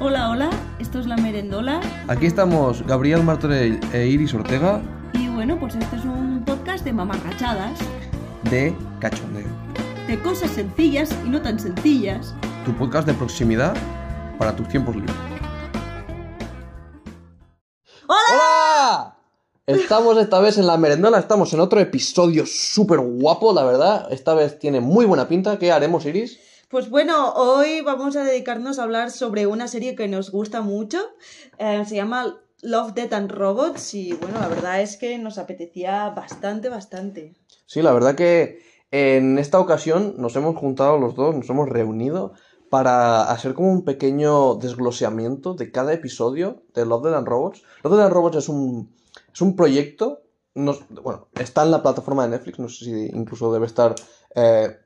Hola, hola, esto es La Merendola Aquí estamos Gabriel Martorell e Iris Ortega y bueno, pues este es un podcast de mamarrachadas, de Cachondeo, de cosas sencillas y no tan sencillas. tu podcast de proximidad para tus tiempos libres. ¡Hola! Estamos esta vez en la merendola, estamos en otro episodio súper guapo, la verdad. Esta vez tiene muy buena pinta. ¿Qué haremos, Iris? Pues bueno, hoy vamos a dedicarnos a hablar sobre una serie que nos gusta mucho. Eh, se llama Love, Death and Robots y bueno, la verdad es que nos apetecía bastante, bastante. Sí, la verdad que en esta ocasión nos hemos juntado los dos, nos hemos reunido para hacer como un pequeño desgloseamiento de cada episodio de Love, Death and Robots. Love, Death and Robots es un, es un proyecto, no- bueno, está en la plataforma de Netflix, no sé si incluso debe estar eh,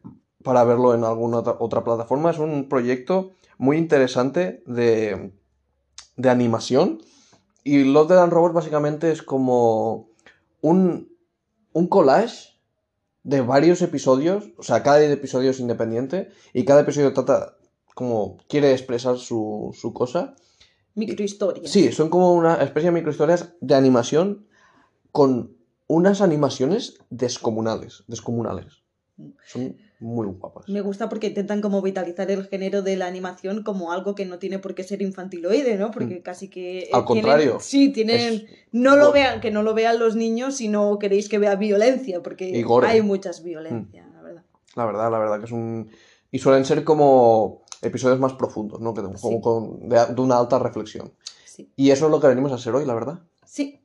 para verlo en alguna otra, plataforma. Es un proyecto muy interesante de, de animación. Y Love, Death and Robots básicamente es como un, un collage de varios episodios, o sea, cada episodio es independiente y cada episodio trata como quiere expresar su, su cosa. Microhistorias. Sí, son como una especie de microhistorias de animación con unas animaciones descomunales, descomunales. Son muy guapas. Me gusta porque intentan como vitalizar el género de la animación como algo que no tiene por qué ser infantiloide, ¿no? Porque casi que... eh, Mm. Al tienen- contrario, Sí, tienen... es No lo vean, que no lo vean los niños si no queréis que vea violencia, porque. Mm. hay muchas violencia, la verdad. La verdad, la verdad que es un... Y suelen ser como episodios más profundos, ¿no? Que como Sí. con- de, de una alta reflexión. Sí. Y eso es lo que venimos a hacer hoy, la verdad. Sí.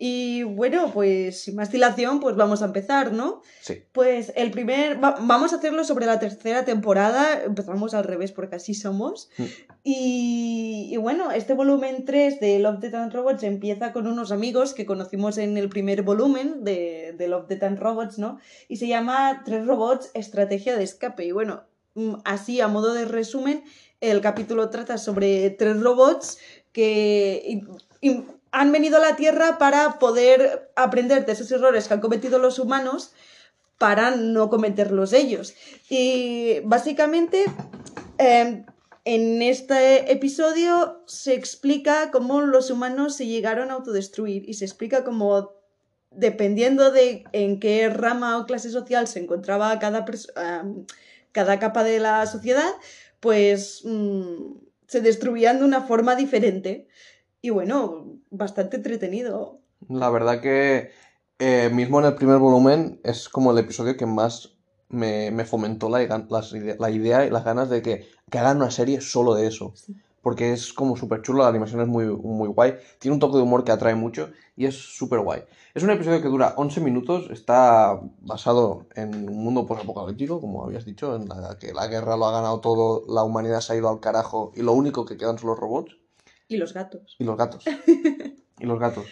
Y bueno, pues sin más dilación, pues vamos a empezar, ¿no? Sí. Pues el primer, va- vamos a hacerlo sobre la tercera temporada, empezamos al revés porque así somos. Mm. Y, y bueno, este volumen 3 de Love, Death and Robots empieza con unos amigos que conocimos en el primer volumen de, de Love, Death and Robots, ¿no? Y se llama Tres Robots, Estrategia de Escape. Y bueno, mm, así a modo de resumen, el capítulo trata sobre tres robots que y- y han venido a la Tierra para poder aprender de esos errores que han cometido los humanos para no cometerlos ellos. Y básicamente, eh, en este episodio se explica cómo los humanos se llegaron a autodestruir y se explica cómo, dependiendo de en qué rama o clase social se encontraba cada, am, cada capa de la sociedad, pues mm, se destruían de una forma diferente. Y bueno, bastante entretenido. La verdad que eh, mismo en el primer volumen es como el episodio que más me, me fomentó la, la idea y las ganas de que, que hagan una serie solo de eso. Sí. Porque es como súper chulo, la animación es muy, muy guay, tiene un toque de humor que atrae mucho y es súper guay. Es un episodio que dura 11 minutos, está basado en un mundo posapocalíptico, como habías dicho, en la que la guerra lo ha ganado todo, la humanidad se ha ido al carajo y lo único que quedan son los robots. Y los gatos. Y los gatos. y los gatos.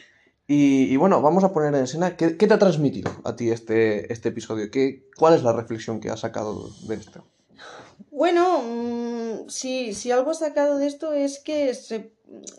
Y, y bueno, vamos a poner en escena. ¿Qué, qué te ha transmitido a ti este, este episodio? ¿Qué, ¿Cuál es la reflexión que has sacado de esto? Bueno, mm, si, si algo sacado de esto es que se-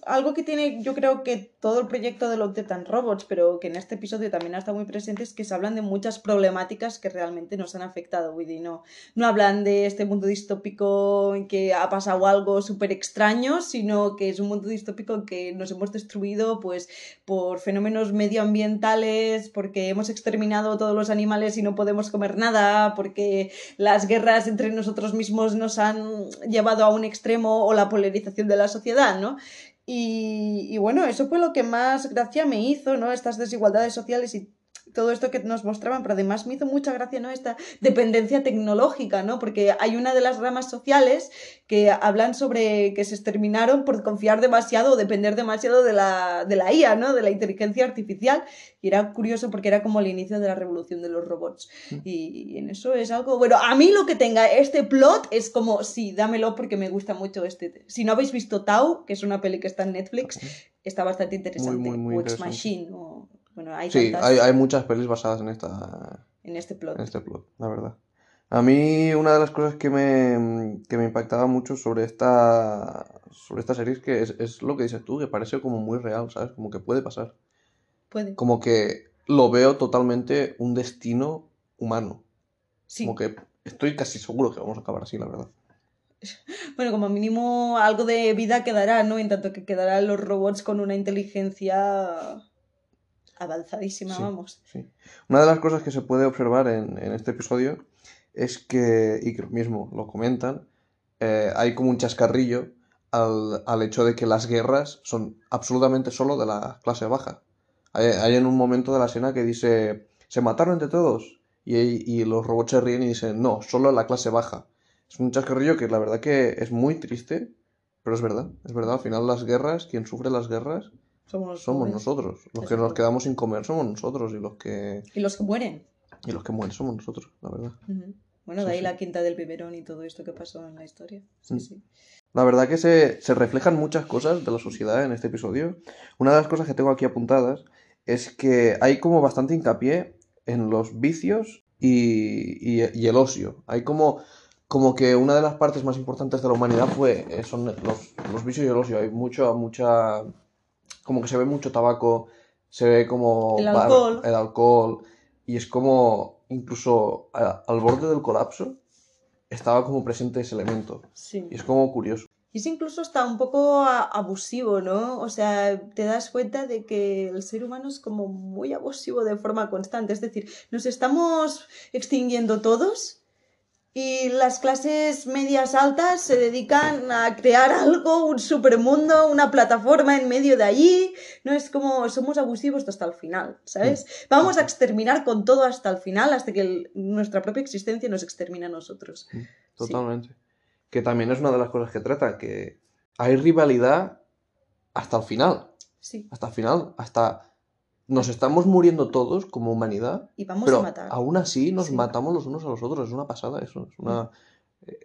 algo que tiene, yo creo que todo el proyecto de Love, Death and Robots, pero que en este episodio también ha estado muy presente, es que se hablan de muchas problemáticas que realmente nos han afectado. dir, no, no hablan de este mundo distópico en que ha pasado algo súper extraño, sino que es un mundo distópico en que nos hemos destruido pues, por fenómenos medioambientales, porque hemos exterminado todos los animales y no podemos comer nada, porque las guerras entre nosotros mismos nos han llevado a un extremo o la polarización de la sociedad, ¿no? Y, y bueno, eso fue lo que más gracia me hizo, ¿no? Estas desigualdades sociales y todo esto que nos mostraban, pero además me hizo mucha gracia, ¿no? Esta dependencia tecnológica, ¿no? Porque hay una de las ramas sociales que hablan sobre que se exterminaron por confiar demasiado o depender demasiado de la, de la IA, ¿no? De la inteligencia artificial. Y era curioso porque era como el inicio de la revolución de los robots. Y, y en eso es algo. Bueno, a mí lo que tenga este plot es como, sí, dámelo porque me gusta mucho este. Si no habéis visto Tau, que es una peli que está en Netflix, está bastante interesante. muy, muy o Ex interesante. Machine, o. Bueno, hay Sí, hay, hay muchas pelis basadas en, esta, en este plot. en este plot, la verdad. A mí una de las cosas que me, que me impactaba mucho sobre esta, sobre esta serie es que es, es lo que dices tú, que parece como muy real, ¿sabes? Como que puede pasar. Puede. Como que lo veo totalmente un destino humano. Sí. Como que estoy casi seguro que vamos a acabar así, la verdad. Bueno, como mínimo algo de vida quedará, ¿no? En tanto que quedarán los robots con una inteligencia avanzadísima, Sí, vamos. sí. Una de las cosas que se puede observar en, en este episodio es que, y que mismo lo comentan, eh, hay como un chascarrillo al, al hecho de que las guerras son absolutamente solo de la clase baja. Hay, hay en un momento de la escena que dice, se mataron entre todos. Y, y los robots se ríen y dicen, no, solo la clase baja. Es un chascarrillo que la verdad que es muy triste, pero es verdad, es verdad. Al final las guerras, quien sufre las guerras Somos, nosotros. Los que nos quedamos sin comer somos nosotros y los que, Y los que mueren. y los que mueren somos nosotros, la verdad. Bueno, Sí, de ahí sí. la quinta del biberón y todo esto que pasó en la historia. Sí, Mm. sí. La verdad que se, se reflejan muchas cosas de la sociedad en este episodio. Una de las cosas que tengo aquí apuntadas es que hay como bastante hincapié en los vicios y, y- y el ocio. Hay como, como que una de las partes más importantes de la humanidad fue, eh, son los, los vicios y el ocio. Hay mucho, mucha... Como que se ve mucho tabaco, se ve como... El bar- alcohol. el alcohol. Y es como, incluso a- al borde del colapso, estaba como presente ese elemento. Sí. Y es como curioso. Y es incluso está un poco abusivo, ¿no? O sea, te das cuenta de que el ser humano es como muy abusivo de forma constante. Es decir, nos estamos extinguiendo todos y las clases medias altas se dedican a crear algo, un supermundo, una plataforma en medio de allí. No es como somos abusivos hasta el final, ¿sabes? Vamos a exterminar con todo hasta el final, hasta que el- nuestra propia existencia nos extermina a nosotros. Sí. Totalmente. Que también es una de las cosas que trata, que hay rivalidad hasta el final. Sí. Hasta el final. Hasta nos estamos muriendo todos como humanidad, Y vamos pero a matar. aún así nos Sí. matamos los unos a los otros. Es una pasada eso. Es una...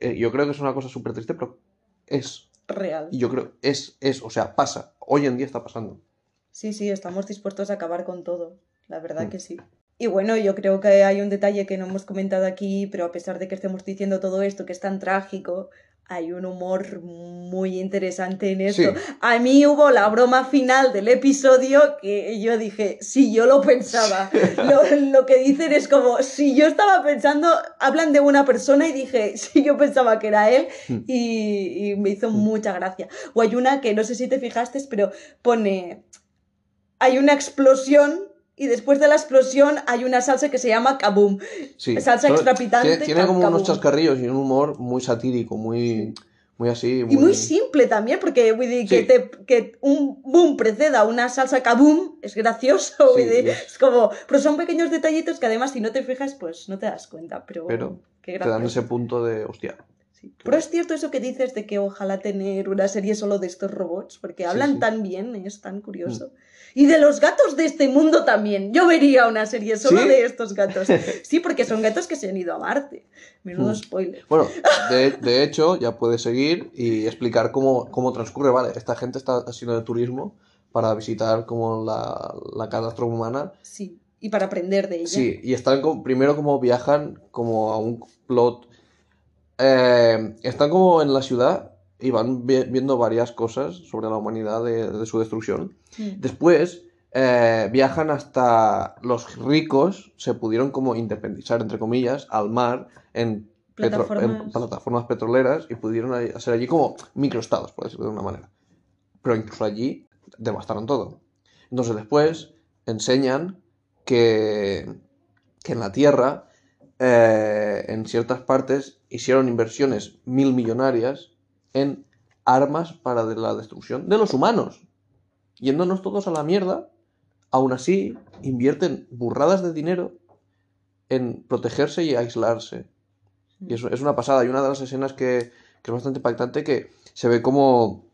eh, yo creo que es una cosa súper triste, pero es. Real. Y yo creo, es, es, o sea, pasa. Hoy en día está pasando. Sí, sí, estamos dispuestos a acabar con todo. La verdad Mm. que sí. Y bueno, yo creo que hay un detalle que no hemos comentado aquí, pero a pesar de que estemos diciendo todo esto que es tan trágico, hay un humor muy interesante en esto. Sí. A mí hubo la broma final del episodio que yo dije, sí, yo lo pensaba. Lo, lo que dicen es como, si yo estaba pensando, hablan de una persona y dije, sí, yo pensaba que era él Mm. y, y me hizo Mm. mucha gracia. O hay una que no sé si te fijaste, pero pone, hay una explosión y después de la explosión hay una salsa que se llama kaboom. Sí. Salsa Solo- extrapitante, Tiene, como kaboom. unos chascarrillos y un humor muy satírico, muy, muy así. Y muy simple también, porque que, Sí. te, que un boom preceda a una salsa kaboom es gracioso. Sí, es- como, pero son pequeños detallitos que además si no te fijas, pues no te das cuenta. Pero, Pero qué Te dan ese punto de, hostia. Pero es cierto eso que dices de que ojalá tener una serie solo de estos robots, porque hablan sí. tan bien, es tan curioso. Y de los gatos de este mundo también. Yo vería una serie solo ¿Sí? de estos gatos. Sí, porque son gatos que se han ido a Marte. Menudo Mm. spoiler. Bueno, de, de hecho, ya puedes seguir y explicar cómo, cómo transcurre. Vale, esta gente está haciendo de turismo para visitar como la, la catástrofe humana. Sí. Y para aprender de ella. Sí, y están como, primero como viajan como a un plot. eh, están como en la ciudad y van vi- viendo varias cosas sobre la humanidad de, de su destrucción. Mm. Después eh, viajan hasta los ricos, se pudieron como independizar, entre comillas, al mar en, petro- en Plataformas. petroleras y pudieron hacer allí como microestados, por decirlo de una manera. Pero incluso allí devastaron todo. Entonces después enseñan que, que en la Tierra, eh, en ciertas partes, hicieron inversiones mil millonarias en armas para de la destrucción de los humanos. Yéndonos todos a la mierda, aún así invierten burradas de dinero en protegerse y aislarse. Y eso es una pasada. Y una de las escenas que, que es bastante impactante que se ve como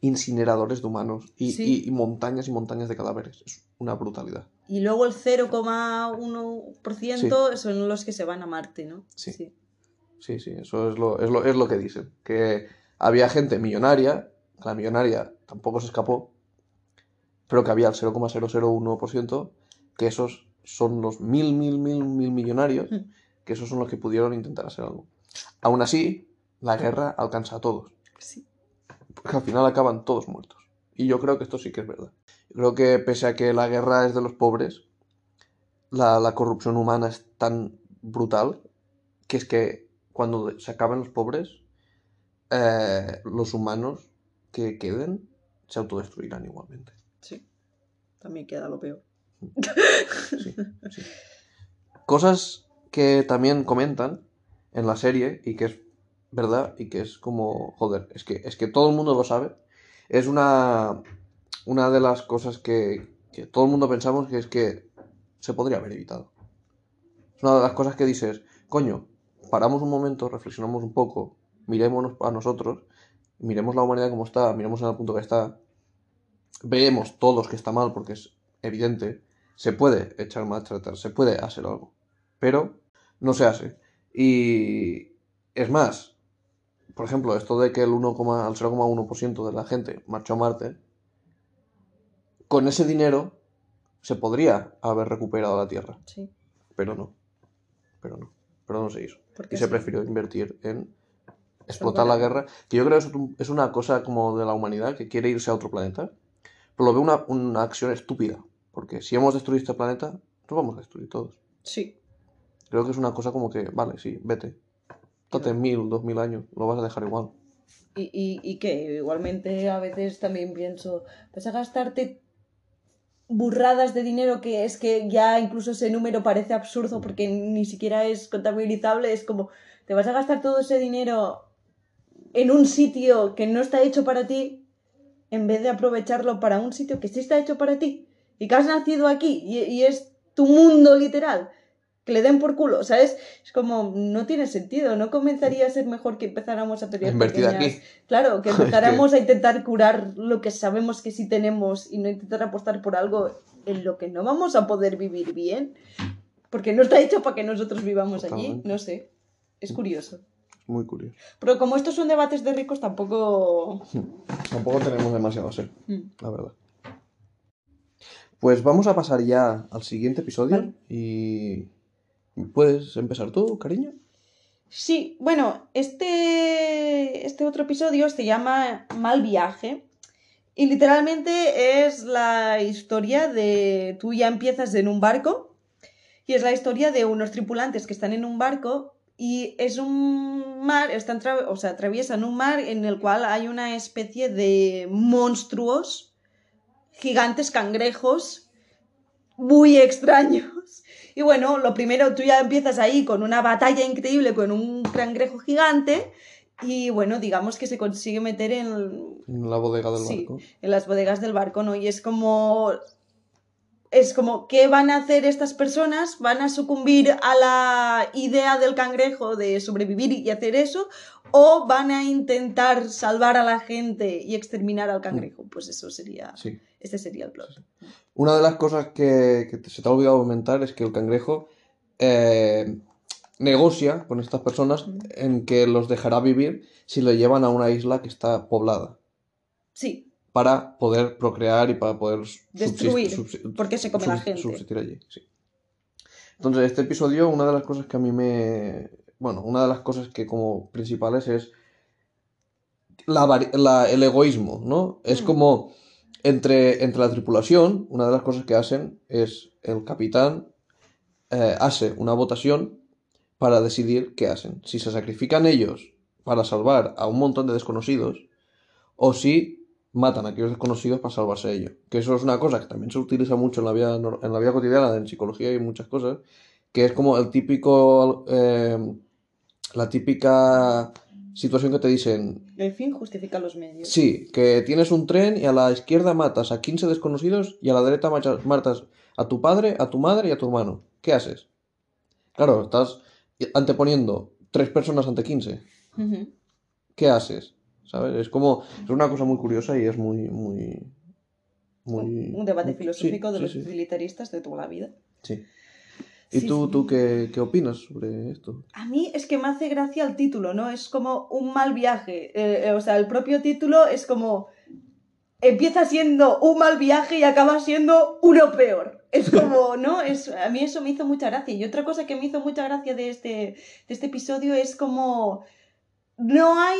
incineradores de humanos y, Sí. y- y montañas y montañas de cadáveres. Es una brutalidad. Y luego el 0,1% son los que se van a Marte, ¿no? Sí. Sí, sí, eso es lo, es lo, es lo que dicen. Que había gente millonaria, la millonaria tampoco se escapó, pero que había el 0,001%, que esos son los mil, mil, mil, mil millonarios, Mm. que esos son los que pudieron intentar hacer algo. Aún así, la guerra alcanza a todos, Sí. porque al final acaban todos muertos. Y yo creo que esto sí que es verdad. Yo creo que pese a que la guerra es de los pobres, la, la corrupción humana es tan brutal que es que cuando se acaban los pobres, eh, los humanos que queden se autodestruirán igualmente. Sí. También queda lo peor. Sí, sí. Cosas que también comentan en la serie y que es verdad y que es como, joder, es que, es que todo el mundo lo sabe. Es una, una de las cosas que, que todo el mundo pensamos que es que se podría haber evitado. Es una de las cosas que dices, coño, paramos un momento, reflexionamos un poco, mirémonos a nosotros, miremos la humanidad como está, miremos en el punto que está, veamos todos que está mal porque es evidente, se puede echar marcha atrás, se puede hacer algo, pero no se hace. Y es más, por ejemplo, esto de que el 1, al 0,1% de la gente marchó a Marte, con ese dinero se podría haber recuperado la Tierra, Sí. pero no, pero no, pero no se hizo. Porque Y se sí. prefirió invertir en explotar la guerra, que yo creo que es, un- es una cosa como de la humanidad que quiere irse a otro planeta, pero lo veo una, una acción estúpida, porque si hemos destruido este planeta, nos vamos a destruir todos. Sí. Creo que es una cosa como que, vale, sí, vete. Tóate mil, dos mil años, lo vas a dejar igual. Y, y, y que igualmente a veces también pienso, vas a gastarte burradas de dinero que es que ya incluso ese número parece absurdo porque ni siquiera es contabilizable, es como, te vas a gastar todo ese dinero en un sitio que no está hecho para ti en vez de aprovecharlo para un sitio que sí está hecho para ti y que has nacido aquí y, y es tu mundo literal. Que le den por culo, ¿sabes? Es como, no tiene sentido, ¿no comenzaría a ser mejor que empezáramos a pelear Invertir aquí. Claro, que empezáramos a intentar curar lo que sabemos que sí tenemos y no intentar apostar por algo en lo que no vamos a poder vivir bien, porque no está hecho para que nosotros vivamos allí, no sé. Es curioso. Muy curioso. Pero como estos son debates de ricos, tampoco... Tampoco tenemos demasiado hacer, Mm. la verdad. Pues vamos a pasar ya al siguiente episodio Vale. y... ¿Puedes empezar tú, cariño? Sí, bueno, este, este otro episodio se llama Mal viaje y literalmente es la historia de tú ya empiezas en un barco y es la historia de unos tripulantes que están en un barco y es un mar, están o sea, atraviesan un mar en el cual hay una especie de monstruos, gigantes cangrejos, muy extraños. Y bueno, lo primero, tú ya empiezas ahí con una batalla increíble con un cangrejo gigante y bueno, digamos que se consigue meter en, En la bodega del Sí. barco. en las bodegas del barco, ¿no? Y es como... Es como, ¿qué van a hacer estas personas? ¿Van a sucumbir a la idea del cangrejo de sobrevivir y hacer eso? ¿O van a intentar salvar a la gente y exterminar al cangrejo? Pues eso sería... Sí. Este sería el plot. Una de las cosas que, se te ha olvidado comentar es que el cangrejo eh, negocia con estas personas Ujú. en que los dejará vivir si lo llevan a una isla que está poblada Sí, para poder procrear y para poder Destruir, subsi- porque se come la gente. subsistir allí. sí. Entonces, este episodio, una de las cosas que a mí me... Bueno, una de las cosas que como principales es la- el egoísmo, ¿no? Es Mm. como entre, entre la tripulación, una de las cosas que hacen es el capitán eh, hace una votación para decidir qué hacen. Si se sacrifican ellos para salvar a un montón de desconocidos o si matan a aquellos desconocidos para salvarse ellos. Que eso es una cosa que también se utiliza mucho en la vida, en la vida cotidiana, en psicología y muchas cosas, que es como el típico, eh, la típica situación que te dicen, el fin justifica los medios. Sí, que tienes un tren y a la izquierda matas a 15 desconocidos y a la derecha matas a tu padre, a tu madre y a tu hermano. ¿Qué haces? Claro, estás anteponiendo tres personas ante 15. Ujú. ¿Qué haces? ¿Sabes? Es como, es una cosa muy curiosa y es muy, muy, muy... Un debate muy- filosófico sí, de sí, los utilitaristas de toda la vida. sí. ¿Y Sí, tú, sí. tú qué, qué opinas sobre esto? A mí es que me hace gracia el título, ¿no? Es como un mal viaje. Eh, eh, o sea, el propio título es como. Empieza siendo un mal viaje y acaba siendo uno peor. Es como, ¿no? Es, a mí eso me hizo mucha gracia. Y otra cosa que me hizo mucha gracia de este, de este episodio es como. No hay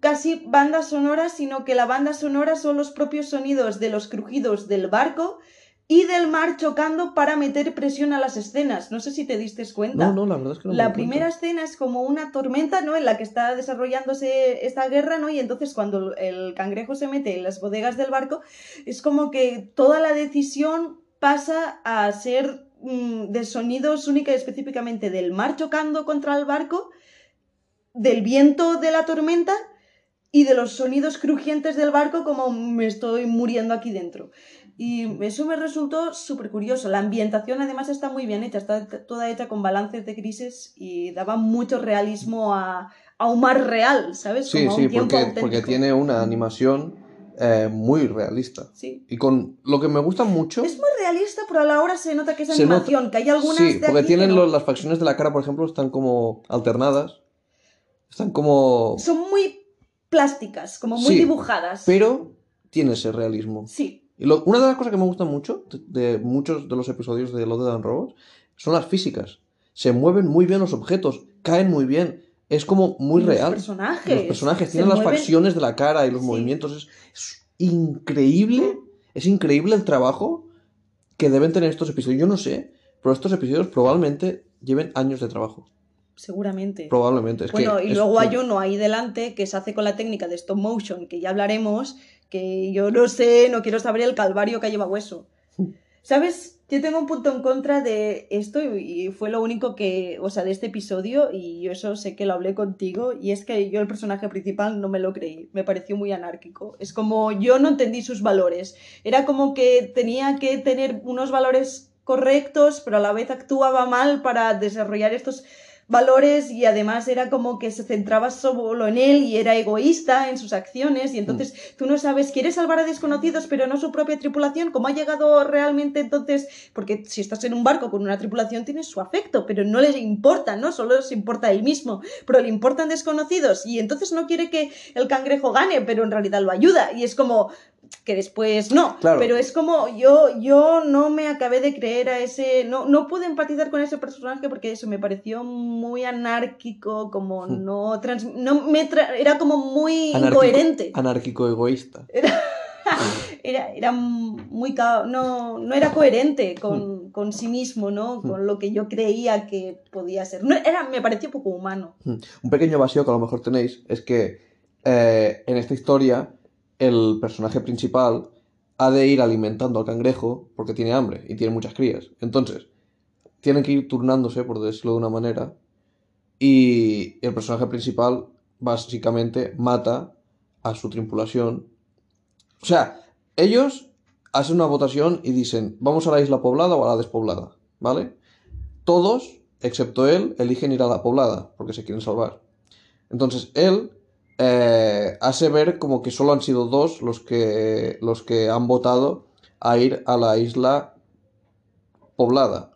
casi bandas sonoras, sino que la banda sonora son los propios sonidos de los crujidos del barco y del mar chocando para meter presión a las escenas. No sé si te diste cuenta. No, no, la verdad es que no me La cuenta. primera escena es como una tormenta, ¿no? En la que está desarrollándose esta guerra, ¿no? Y entonces cuando el cangrejo se mete en las bodegas del barco, es como que toda la decisión pasa a ser mm, de sonidos única y específicamente del mar chocando contra el barco, del viento de la tormenta y de los sonidos crujientes del barco como me estoy muriendo aquí dentro. Y eso me resultó súper curioso. La ambientación además está muy bien hecha, está toda hecha con balances de grises y daba mucho realismo a, a un mar real, ¿sabes? Sí, Como un sí, tiempo porque, porque tiene una animación eh, muy realista. Sí. Y con lo que me gusta mucho... Es muy realista, pero a la hora se nota que es Se nota- animación, que hay algunas Sí, de porque tienen no. las facciones de la cara, por ejemplo, están como alternadas. Están como... Son muy plásticas, como muy Sí, dibujadas. Pero tiene ese realismo. Sí, Y lo- una de las cosas que me gusta mucho de, de muchos de los episodios de Love, Death and Robots son las físicas. Se mueven muy bien los objetos, caen muy bien. Es como muy los real. personajes. Los personajes tienen las facciones de la cara y los Sí. movimientos. Es, es increíble. Es increíble el trabajo que deben tener estos episodios. Yo no sé, pero estos episodios probablemente lleven años de trabajo. Seguramente. Probablemente. Es Bueno, que y luego hay uno ahí delante que se hace con la técnica de stop motion, que ya hablaremos, que yo no sé, no quiero saber el calvario que ha llevado eso. ¿Sabes? Yo tengo un punto en contra de esto y fue lo único que, o sea, de este episodio y yo eso sé que lo hablé contigo y es que yo el personaje principal no me lo creí, me pareció muy anárquico. Es como yo no entendí sus valores. Era como que tenía que tener unos valores correctos, pero a la vez actuaba mal para desarrollar estos valores y además era como que se centraba solo en él y era egoísta en sus acciones y entonces tú no sabes, quiere salvar a desconocidos pero no su propia tripulación, ¿cómo ha llegado realmente entonces? Porque si estás en un barco con una tripulación tienes su afecto, pero no les importa, ¿no? Solo les importa él mismo, pero le importan desconocidos y entonces no quiere que el cangrejo gane, pero en realidad lo ayuda y es como que después no, Claro. pero es como yo yo no me acabé de creer a ese no no pude empatizar con ese personaje porque eso me pareció muy anárquico como Hmm. no trans- no me tra- era como muy Anárquico- incoherente Anárquico egoísta. era, era muy no, no era coherente con, con sí mismo, ¿no? Con lo que yo creía que podía ser. No, era, me pareció poco humano. Un pequeño vacío que a lo mejor tenéis es que eh, en esta historia el personaje principal ha de ir alimentando al cangrejo porque tiene hambre y tiene muchas crías. Entonces, tienen que ir turnándose, por decirlo de una manera, y el personaje principal básicamente mata a su tripulación. O sea, ellos hacen una votación y dicen, vamos a la isla poblada o a la despoblada, ¿vale? Todos, excepto él, eligen ir a la poblada porque se quieren salvar. Entonces él eh, hace ver como que solo han sido dos los que, los que han votado a ir a la isla poblada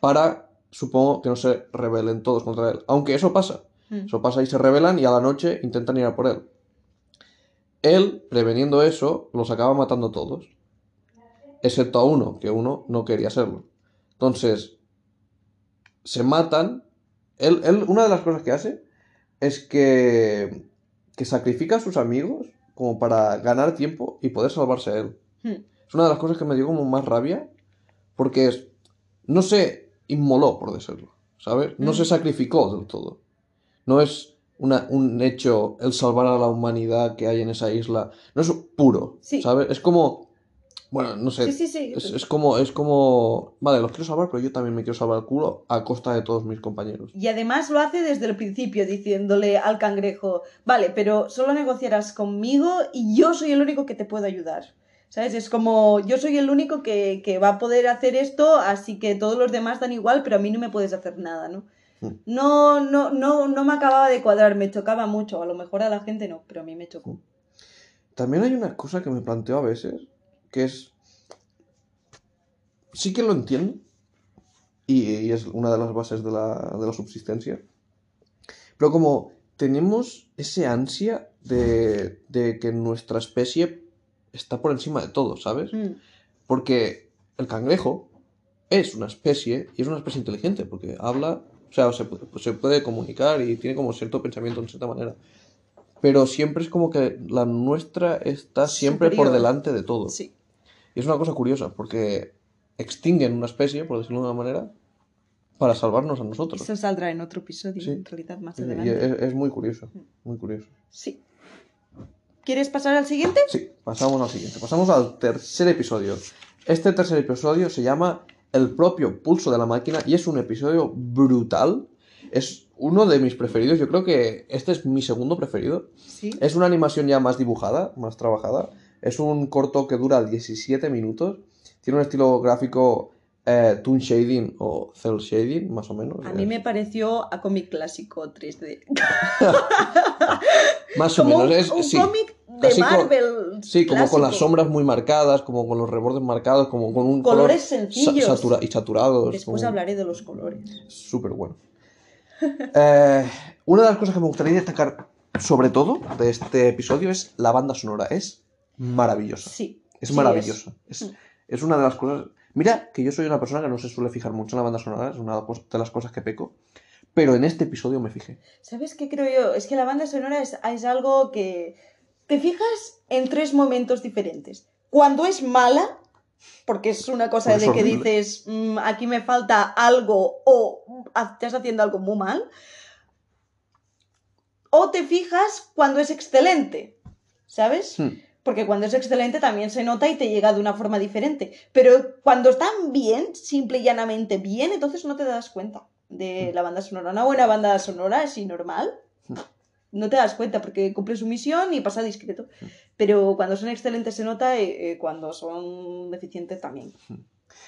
para, supongo, que no se rebelen todos contra él. Aunque eso pasa. Mm. Eso pasa y se rebelan y a la noche intentan ir a por él. Él, preveniendo eso, los acaba matando a todos. Excepto a uno, que uno no quería hacerlo. Entonces, se matan. Él, él, una de las cosas que hace es que, que sacrifica a sus amigos como para ganar tiempo y poder salvarse a él. Hmm. Es una de las cosas que me dio como más rabia, porque es, no se inmoló, por decirlo, ¿sabes? No se sacrificó del todo. No es una- un hecho el salvar a la humanidad que hay en esa isla. No es puro, Sí. ¿sabes? Es como, bueno, no sé. Sí, sí, sí. Es, es como, es como, vale, los quiero salvar, pero yo también me quiero salvar el culo a costa de todos mis compañeros. Y además lo hace desde el principio, diciéndole al cangrejo, vale, pero solo negociarás conmigo y yo soy el único que te puedo ayudar. ¿Sabes? Es como, yo soy el único que, que va a poder hacer esto, así que todos los demás dan igual, pero a mí no me puedes hacer nada, ¿no? Hmm. No, no, no, no me acababa de cuadrar, me chocaba mucho. A lo mejor a la gente no, pero a mí me chocó. También hay una cosa que me planteo a veces, que es... Sí que lo entiendo, y, y es una de las bases de la, de la subsistencia, pero como tenemos ese ansia de, de que nuestra especie está por encima de todo, ¿sabes? Mm, Porque el cangrejo es una especie, y es una especie inteligente, porque habla, o sea, se, se puede comunicar y tiene como cierto pensamiento en cierta manera. Pero siempre es como que la nuestra está siempre por delante de todo. Sí. Y es una cosa curiosa, porque extinguen una especie, por decirlo de una manera, para salvarnos a nosotros. Eso saldrá en otro episodio, Sí. en realidad, más Y adelante. es, es muy curioso, muy curioso. Sí. ¿Quieres pasar al siguiente? Sí, pasamos al siguiente. Pasamos al tercer episodio. Este tercer episodio se llama El propio pulso de la máquina y es un episodio brutal. Es uno de mis preferidos. Yo creo que este es mi segundo preferido. Sí. Es una animación ya más dibujada, más trabajada. Es un corto que dura 17 minutos. Tiene un estilo gráfico eh, toon shading o cel shading, más o menos. A mí Eh, me pareció a cómic clásico 3D. Más o menos. un, es, un sí. cómic de con- Marvel. Sí, como con las sombras muy marcadas, como con los rebordes marcados, como con un Colores color sencillos. sa- satura- y saturados. Después como- hablaré de los colores. Súper bueno. Eh, una de las cosas que me gustaría destacar, sobre todo, de este episodio es la banda sonora. Es maravillosa. Sí. Es sí maravillosa. Es, Mm. es una de las cosas. Mira que yo soy una persona que no se suele fijar mucho en la banda sonora, es una de las cosas que peco. Pero en este episodio me fijé. ¿Sabes qué creo yo? Es que la banda sonora es, es algo que te fijas en tres momentos diferentes. Cuando es mala, porque es una cosa Pues de que horrible. dices, "Mm, aquí me falta algo o "Mm, estás haciendo algo muy mal. O te fijas cuando es excelente, ¿sabes? Hmm. Porque cuando es excelente también se nota y te llega de una forma diferente. Pero cuando están bien, simple y llanamente bien, entonces no te das cuenta de la banda sonora. Una buena banda sonora, así normal, no te das cuenta porque cumple su misión y pasa discreto. Pero cuando son excelentes se nota y eh, cuando son deficientes también.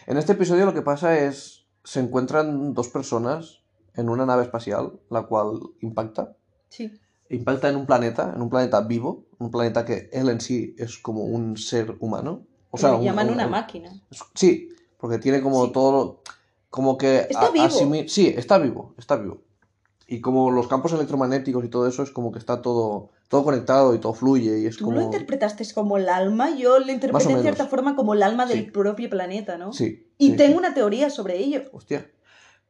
En este episodio lo que pasa es. Se encuentran dos personas en una nave espacial, la cual impacta. Sí. Impacta en un planeta, en un planeta vivo, un planeta que él en sí es como un ser humano. O sea, Lo llaman un- una un- máquina. Sí, porque tiene como Sí. todo, como que Está vivo. asimi- Sí, está vivo, está vivo. Y como los campos electromagnéticos y todo eso es como que está todo, todo conectado y todo fluye y es Tú como... lo interpretaste como el alma, yo lo interpreté en cierta forma como el alma del Sí. propio planeta, ¿no? Sí. Y sí, tengo una teoría sobre ello. Hostia.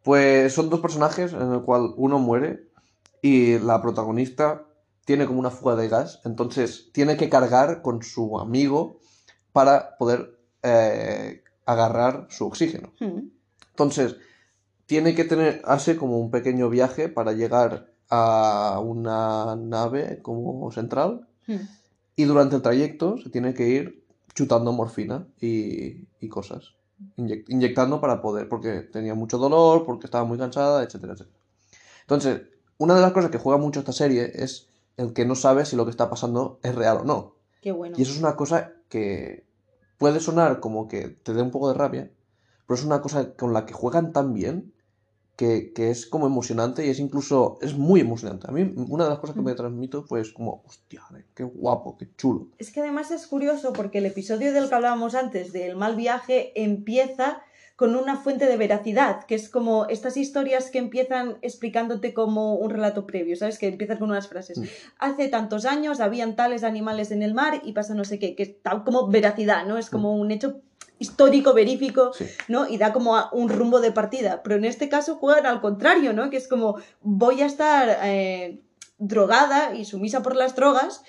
Pues son dos personajes en el cual uno muere y la protagonista tiene como una fuga de gas, entonces tiene que cargar con su amigo para poder eh, agarrar su oxígeno. Hmm. Entonces, tiene que tener, hace como un pequeño viaje para llegar a una nave como central Hmm. y durante el trayecto se tiene que ir chutando morfina y, y cosas. Inyec- inyectando para poder, porque tenía mucho dolor, porque estaba muy cansada, etcétera, etcétera. Entonces, una de las cosas que juega mucho esta serie es el que no sabe si lo que está pasando es real o no. Qué bueno. Y eso es una cosa que puede sonar como que te dé un poco de rabia, pero es una cosa con la que juegan tan bien que, que es como emocionante y es incluso, es muy emocionante. A mí una de las cosas que me transmito pues como, hostia, qué guapo, qué chulo. Es que además es curioso porque el episodio del que hablábamos antes, del mal viaje, empieza con una fuente de veracidad, que es como estas historias que empiezan explicándote como un relato previo, ¿sabes? Que empiezan con unas frases. Mm. Hace tantos años habían tales animales en el mar y pasa no sé qué, que está como veracidad, ¿no? Es como un hecho histórico, verífico, Sí. ¿no? Y da como a un rumbo de partida. Pero en este caso juegan al contrario, ¿no? Que es como voy a estar eh, drogada y sumisa por las drogas,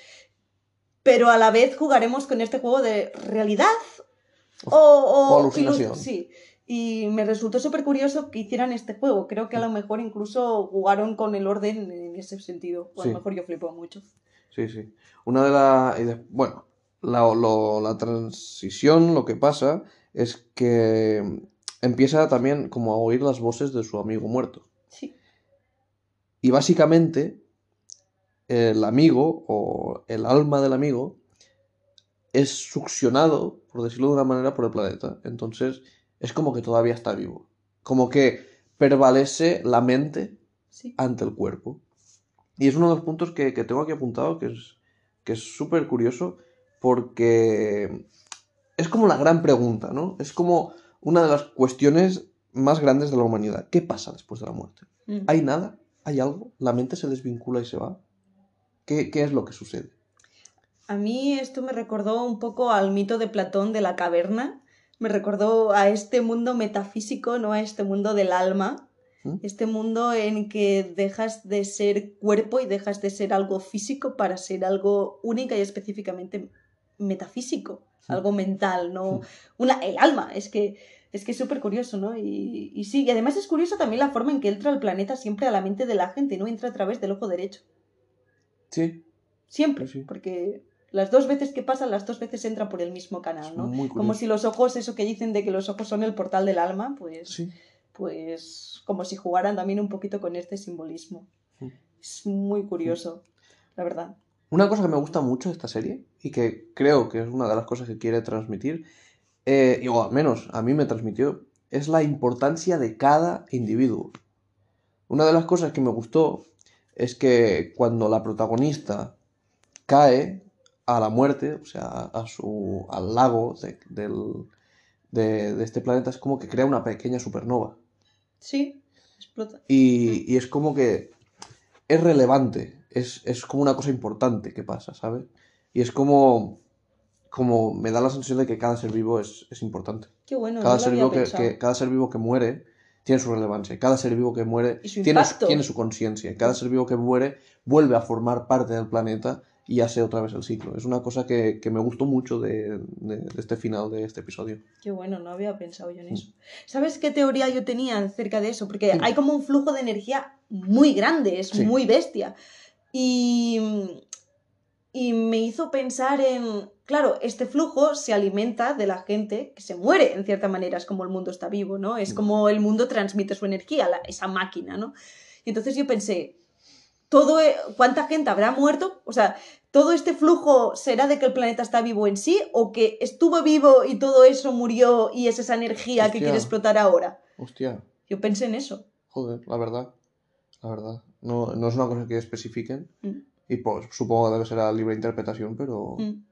pero a la vez jugaremos con este juego de realidad o, o- O alucinación. ilu- Sí. Y me resultó súper curioso que hicieran este juego. Creo que a lo mejor incluso jugaron con el orden en ese sentido. O a Sí. lo mejor yo flipo mucho. Sí, sí. Una de las... Bueno, la, lo- la transición, lo que pasa es que empieza también como a oír las voces de su amigo muerto. Sí. Y básicamente el amigo o el alma del amigo es succionado, por decirlo de una manera, por el planeta. Entonces es como que todavía está vivo. Como que prevalece la mente Sí. ante el cuerpo. Y es uno de los puntos que, que tengo aquí apuntado que es que es súper curioso porque es como la gran pregunta, ¿no? Es como una de las cuestiones más grandes de la humanidad. ¿Qué pasa después de la muerte? Mm. ¿Hay nada? ¿Hay algo? ¿La mente se desvincula y se va? ¿Qué, qué es lo que sucede? A mí esto me recordó un poco al mito de Platón de la caverna. Me recordó a este mundo metafísico, no a este mundo del alma. ¿Mm? Este mundo en que dejas de ser cuerpo y dejas de ser algo físico para ser algo única y específicamente metafísico, algo mental, no una, el alma. Es que Es que es súper curioso, ¿no? Y, y sí, y además es curioso también la forma en que entra el planeta siempre a la mente de la gente, ¿no? Entra a través del ojo derecho. Sí, Siempre, sí. porque las dos veces que pasan, las dos veces entra por el mismo canal, ¿no? muy Como si los ojos, eso que dicen de que los ojos son el portal del alma, pues, sí. pues como si jugaran también un poquito con este simbolismo. Mm. Es muy curioso, la verdad. Una cosa que me gusta mucho de esta serie y que creo que es una de las cosas que quiere transmitir, eh, o al menos a mí me transmitió, es la importancia de cada individuo. Una de las cosas que me gustó es que cuando la protagonista cae a la muerte, o sea, a su, al lago de, del- de- de este planeta, es como que crea una pequeña supernova. Sí, explota. Y, y es como que es relevante, es, es como una cosa importante que pasa, ¿sabes? Y es como, como me da la sensación de que cada ser vivo es, es importante. Qué bueno, Cada no ser, vivo que, que- cada ser vivo que muere tiene su relevancia. Cada ser vivo que muere tiene, tiene su conciencia. Cada ser vivo que muere vuelve a formar parte del planeta y hace otra vez el ciclo. Es una cosa que, que me gustó mucho de, de- de este final de este episodio. Qué bueno, no había pensado yo en eso. ¿Sabes qué teoría yo tenía acerca de eso? Porque hay como un flujo de energía muy grande, es Sí. muy bestia. Y, y me hizo pensar en, claro, este flujo se alimenta de la gente que se muere, en cierta manera, es como el mundo está vivo, ¿no? Es Mm. como el mundo transmite su energía, la- esa máquina, ¿no? Y entonces yo pensé, todo, e- ¿cuánta gente habrá muerto? O sea, ¿todo este flujo será de que el planeta está vivo en sí o que estuvo vivo y todo eso murió y es esa energía que quiere explotar ahora? Hostia, Yo pensé en eso. joder, la verdad. La verdad. No, no es una cosa que especifiquen. Mm. Y pues supongo que debe ser a libre interpretación, pero Mm.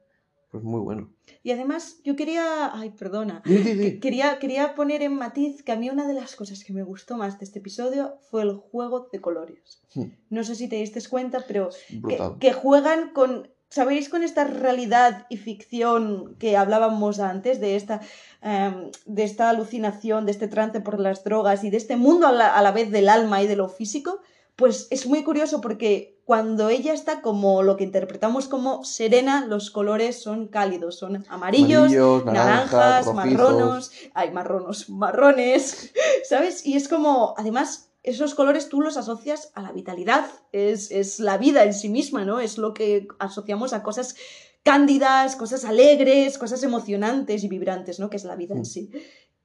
Pues muy bueno. Y además yo quería, ay, perdona, que- quería, quería poner en matiz que a mí una de las cosas que me gustó más de este episodio fue el juego de colores. Hmm, No sé si te diste cuenta, pero que juegan con, ¿sabéis? Con esta realidad y ficción que hablábamos antes, de esta, em, de esta alucinación, de este trance por las drogas y de este mundo a la, a la vez del alma y de lo físico, pues es muy curioso porque cuando ella está como lo que interpretamos como serena, los colores son cálidos, son amarillos, Amarillos, naranjas, naranjas, marronos, ay, marronos, marrones, ¿sabes? Y es como, además, esos colores tú los asocias a la vitalidad, es, es la vida en sí misma, ¿no? Es lo que asociamos a cosas cándidas, cosas alegres, cosas emocionantes y vibrantes, ¿no? Que es la vida en Mm. sí.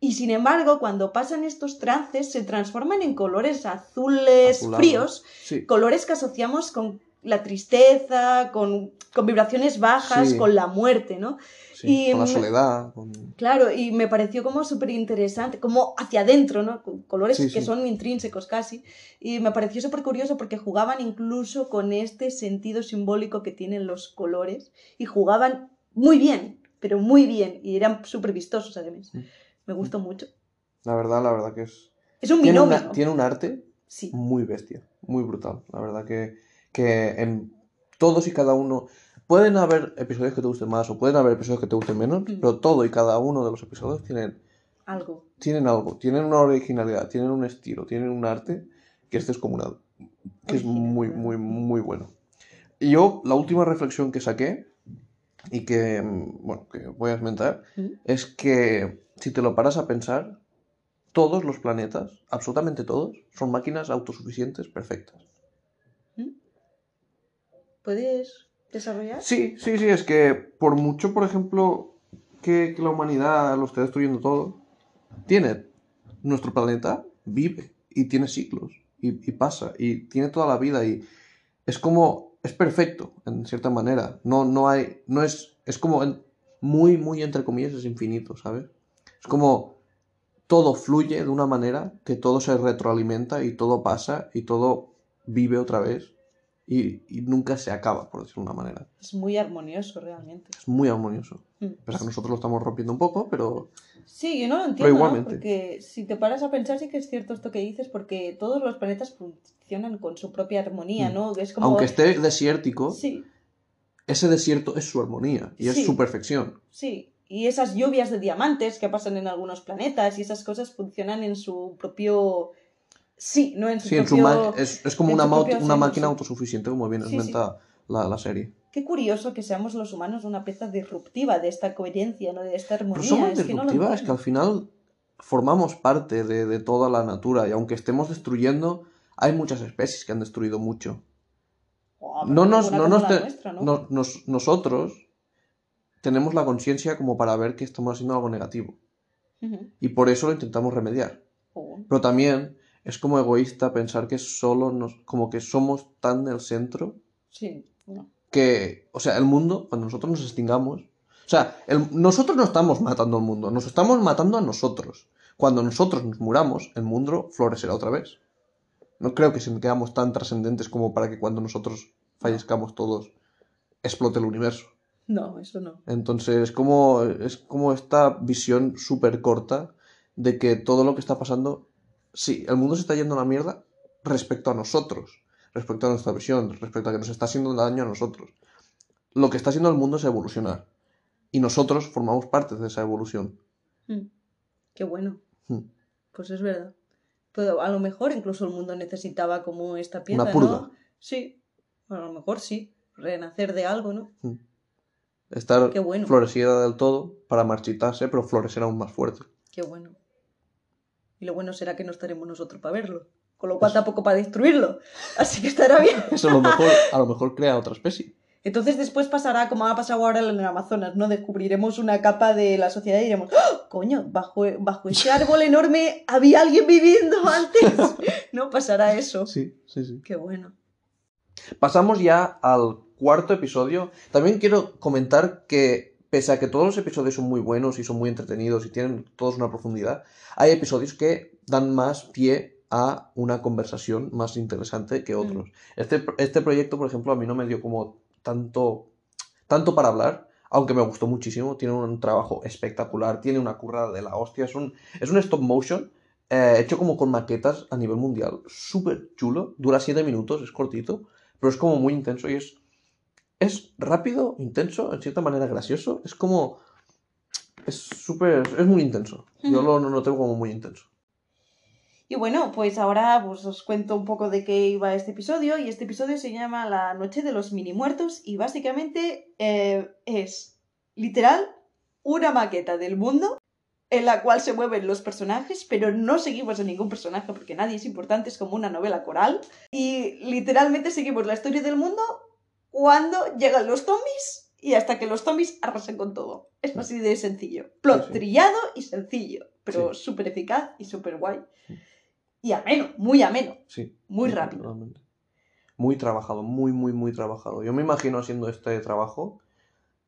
Y sin embargo, cuando pasan estos trances, se transforman en colores azules, Azulado. fríos, Sí. colores que asociamos con la tristeza, con, con vibraciones bajas, Sí. con la muerte, ¿no? sí, y con la soledad. con- Claro, y me pareció como súper interesante, como hacia adentro, ¿no? Con colores Sí, que son intrínsecos casi. Y me pareció súper curioso porque jugaban incluso con este sentido simbólico que tienen los colores y jugaban muy bien, pero muy bien. Y eran súper vistosos además. Me gustó mucho. La verdad, la verdad que es... Es un Tiene, binomio. una- tiene un arte Sí. muy bestia, muy brutal. La verdad que, que en todos y cada uno... Pueden haber episodios que te gusten más o pueden haber episodios que te gusten menos, Mm. pero todo y cada uno de los episodios tienen, Algo. tienen algo, tienen una originalidad, tienen un estilo, tienen un arte que es descomunal, que es muy, muy, muy bueno. Y yo, la última reflexión que saqué y que, mm, bueno, que voy a comentar, Mm. es que si te lo paras a pensar, todos los planetas, absolutamente todos, son máquinas autosuficientes perfectas. ¿Puedes desarrollar? Sí, sí, sí, es que por mucho, por ejemplo, que, que la humanidad lo esté destruyendo todo, tiene nuestro planeta, vive y tiene ciclos y, y pasa y tiene toda la vida y es como, es perfecto en cierta manera, no, no hay, no es, es como en- muy, muy entre comillas, es infinito, ¿sabes? Es como todo fluye de una manera que todo se retroalimenta y todo pasa y todo vive otra vez y, y nunca se acaba, por decirlo de una manera. Es muy armonioso realmente. Es muy armonioso. Mm. Pese a que nosotros lo estamos rompiendo un poco, pero Sí, yo no lo entiendo, ¿no? igualmente. porque si te paras a pensar sí que es cierto esto que dices, porque todos los planetas funcionan con su propia armonía, Mm. ¿no? Es como... aunque esté desértico, Sí, ese desierto es su armonía y Sí. es su perfección. sí. Y esas lluvias de diamantes que pasan en algunos planetas y esas cosas funcionan en su propio... Sí, no en su Sí, en su propio... es, es como en una, máquina autosuficiente, como bien Sí, sí. la, la serie. Qué curioso que seamos los humanos una pieza disruptiva de esta coherencia, ¿no? De esta Pero armonía. somos es que no disruptivas, es que al final formamos parte de, de toda la natura y aunque estemos destruyendo, hay muchas especies que han destruido mucho. Oh, No nos, no- nos- nosotros tenemos la conciencia como para ver que estamos haciendo algo negativo y por eso lo intentamos remediar. Oh, Pero también es como egoísta pensar que solo nos, como que somos tan el centro sí, no. que, o sea, el mundo, cuando nosotros nos extingamos, o sea, el- nosotros no estamos matando al mundo, nos estamos matando a nosotros. Cuando nosotros nos muramos, el mundo florecerá otra vez. No creo que seamos tan trascendentes como para que cuando nosotros fallezcamos todos, explote el universo. No, eso no. Entonces, es como, es como esta visión súper corta de que todo lo que está pasando, sí, el mundo se está yendo a la mierda respecto a nosotros, respecto a nuestra visión, respecto a que nos está haciendo daño a nosotros. Lo que está haciendo el mundo es evolucionar. Y nosotros formamos parte de esa evolución. Mm. Qué bueno. Mm. Pues es verdad. Pero a lo mejor incluso el mundo necesitaba como esta pieza, Una purga. ¿no? Sí. A lo mejor sí. Renacer de algo, ¿no? Estar bueno. florecida del todo para marchitarse, pero florecer aún más fuerte. Qué bueno. Y lo bueno será que no estaremos nosotros para verlo. Con lo cual tampoco para destruirlo. Así que estará bien. Eso a lo mejor, a lo mejor crea otra especie. Entonces después pasará como ha pasado ahora en el Amazonas, ¿no? Descubriremos una capa de la sociedad y diremos, ¡Oh, coño, bajo, bajo ese árbol enorme había alguien viviendo antes. ¿No? Pasará eso. Sí, sí, sí. Qué bueno. Pasamos ya al cuarto episodio. También quiero comentar que, pese a que todos los episodios son muy buenos y son muy entretenidos y tienen todos una profundidad, hay episodios que dan más pie a una conversación más interesante que otros. Este, este proyecto, por ejemplo, a mí no me dio como tanto, tanto para hablar, aunque me gustó muchísimo. Tiene un trabajo espectacular, tiene una currada de la hostia. Es un, es un stop motion eh, hecho como con maquetas a nivel mundial. Súper chulo. Dura 7 minutos, es cortito, pero es como muy intenso y es, es rápido, intenso, en cierta manera gracioso. Es como... Es súper... Es muy intenso. Yo lo no noté como muy intenso. Y bueno, pues ahora pues, os cuento un poco de qué iba este episodio. Y este episodio se llama La Noche de los Mini Muertos. Y básicamente eh, es literal una maqueta del mundo en la cual se mueven los personajes, pero no seguimos a ningún personaje porque nadie es importante, es como una novela coral. Y literalmente seguimos la historia del mundo cuando llegan los zombies y hasta que los zombies arrasen con todo. Es así de sencillo. Plot Sí, sí. trillado y sencillo, pero súper eficaz y súper guay. Y ameno, muy ameno, Sí. muy rápido. Muy trabajado, muy, muy, muy trabajado. Yo me imagino haciendo este trabajo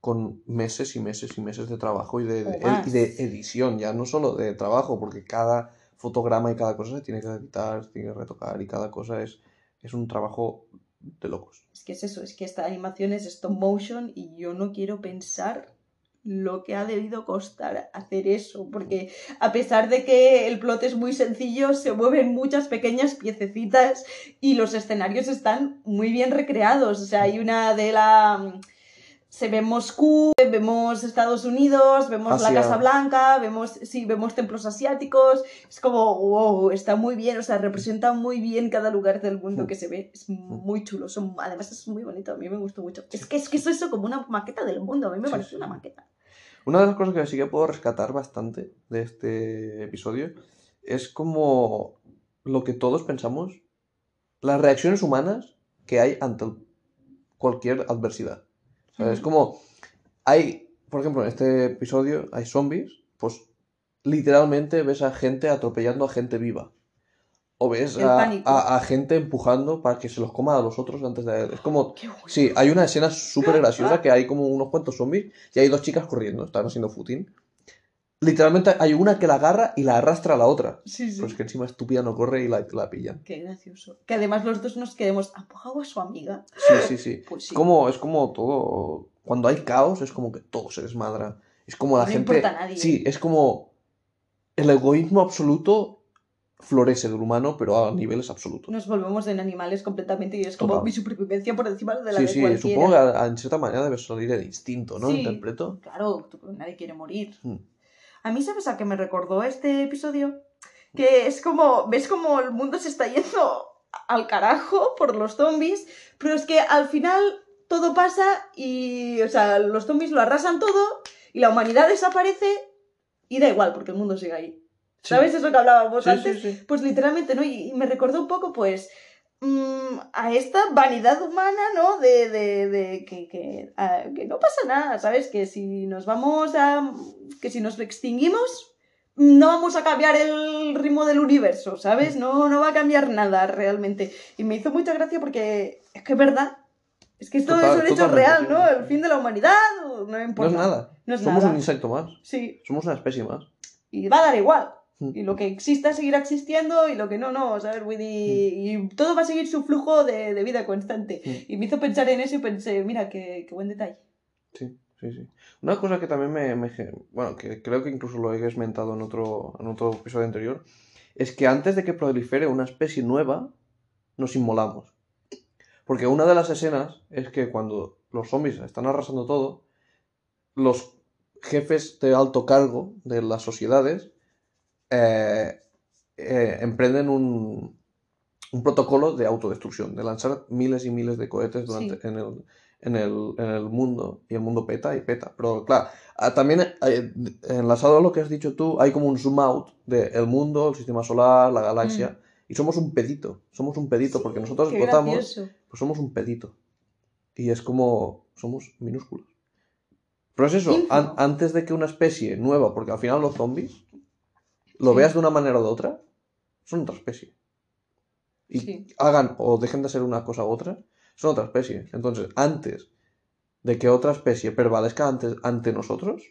con meses y meses y meses de trabajo y de, O de- más. y de edición, ya no solo de trabajo, porque cada fotograma y cada cosa se tiene que editar, se tiene que retocar y cada cosa es, es un trabajo de locos. Es que es eso, es que esta animación es stop motion y yo no quiero pensar lo que ha debido costar hacer eso, porque a pesar de que el plot es muy sencillo, se mueven muchas pequeñas piececitas y los escenarios están muy bien recreados. O sea, hay una de la... Se ve Moscú, vemos Estados Unidos, vemos la. Casa Blanca, vemos, sí, vemos templos asiáticos. Es como, wow, está muy bien, o sea, representa muy bien cada lugar del mundo que se ve. Es muy chulo, son, además es muy bonito, a mí me gustó mucho. Es que es que es eso como una maqueta del mundo, a mí me Sí, parece sí. una maqueta. Una de las cosas que sí que puedo rescatar bastante de este episodio es como lo que todos pensamos, las reacciones humanas que hay ante cualquier adversidad. O sea, es como, hay, por ejemplo, en este episodio hay zombies, pues literalmente ves a gente atropellando a gente viva. O ves a, a- a gente empujando para que se los coma a los otros antes de... Es como. Sí, hay una escena súper graciosa que hay como unos cuantos zombies y hay dos chicas corriendo, están haciendo footing. Literalmente hay una que la agarra y la arrastra a la otra. Sí, sí. Pues que encima estúpida no corre y la, la pillan. Qué gracioso. Que además los dos nos quedemos empujado a su amiga. Sí, sí, sí. Pues sí. Es como, es como todo. Cuando hay caos, es como que todo se desmadra. Es como la No gente. importa a nadie. Sí, es como. El egoísmo absoluto florece del humano, pero a niveles absolutos. Nos volvemos en animales completamente y es como Total. mi supervivencia por encima de la Sí, de sí, cualquiera. supongo que en cierta manera debe salir el instinto, ¿no? Sí. Interpreto. Claro, nadie quiere morir. Mm. A mí, ¿sabes a qué me recordó este episodio? Que es como, ves como el mundo se está yendo al carajo por los zombies, pero es que al final todo pasa y, o sea, los zombies lo arrasan todo y la humanidad desaparece y da igual porque el mundo sigue ahí. ¿Sabes eso que hablábamos Sí, antes? sí. Pues literalmente, ¿no? Y, y me recordó un poco, pues, mm, a esta vanidad humana, ¿no? De, de, de que, que, que no pasa nada, ¿sabes? Que si nos vamos a... que si nos extinguimos, no vamos a cambiar el ritmo del universo, ¿sabes? No, no va a cambiar nada realmente. Y me hizo mucha gracia porque es que es verdad. Es que esto Total- es un hecho real, ¿no? El fin de la humanidad no No importa. es nada. No es Somos nada. un insecto más. Sí, Somos una especie más. y va a dar igual. Mm. Y lo que exista seguirá existiendo y lo que no, no, ¿sabes? Vull dir, Y todo va a seguir su flujo de, de vida constante. Mm. Y me hizo pensar en eso y pensé, mira, qué, qué buen detalle. Sí, sí, sí. Una cosa que también me, Bueno, que creo que incluso lo he esmentado en otro, en otro episodio anterior, es que antes de que prolifere una especie nueva, nos inmolamos. Porque una de las escenas es que cuando los zombies están arrasando todo, los jefes de alto cargo de las sociedades eh, eh, emprenden un, un protocolo de autodestrucción, de lanzar miles y miles de cohetes durante, Sí. en, el, en, el, en el mundo, y el mundo peta y peta. Pero claro, ah, también eh, enlazado a lo que has dicho tú, hay como un zoom out del mundo, el sistema solar, la galaxia, y somos un pedito, somos un pedito, porque nosotros gracioso. pues somos un pedito. Y es como, somos minúsculos. Pero es eso, an- antes de que una especie nueva, porque al final los zombies, lo Sí. veas de una manera o de otra, son otra especie. Y Sí. hagan o dejen de ser una cosa u otra, son otra especie. Entonces, antes de que otra especie prevalezca ante, ante nosotros,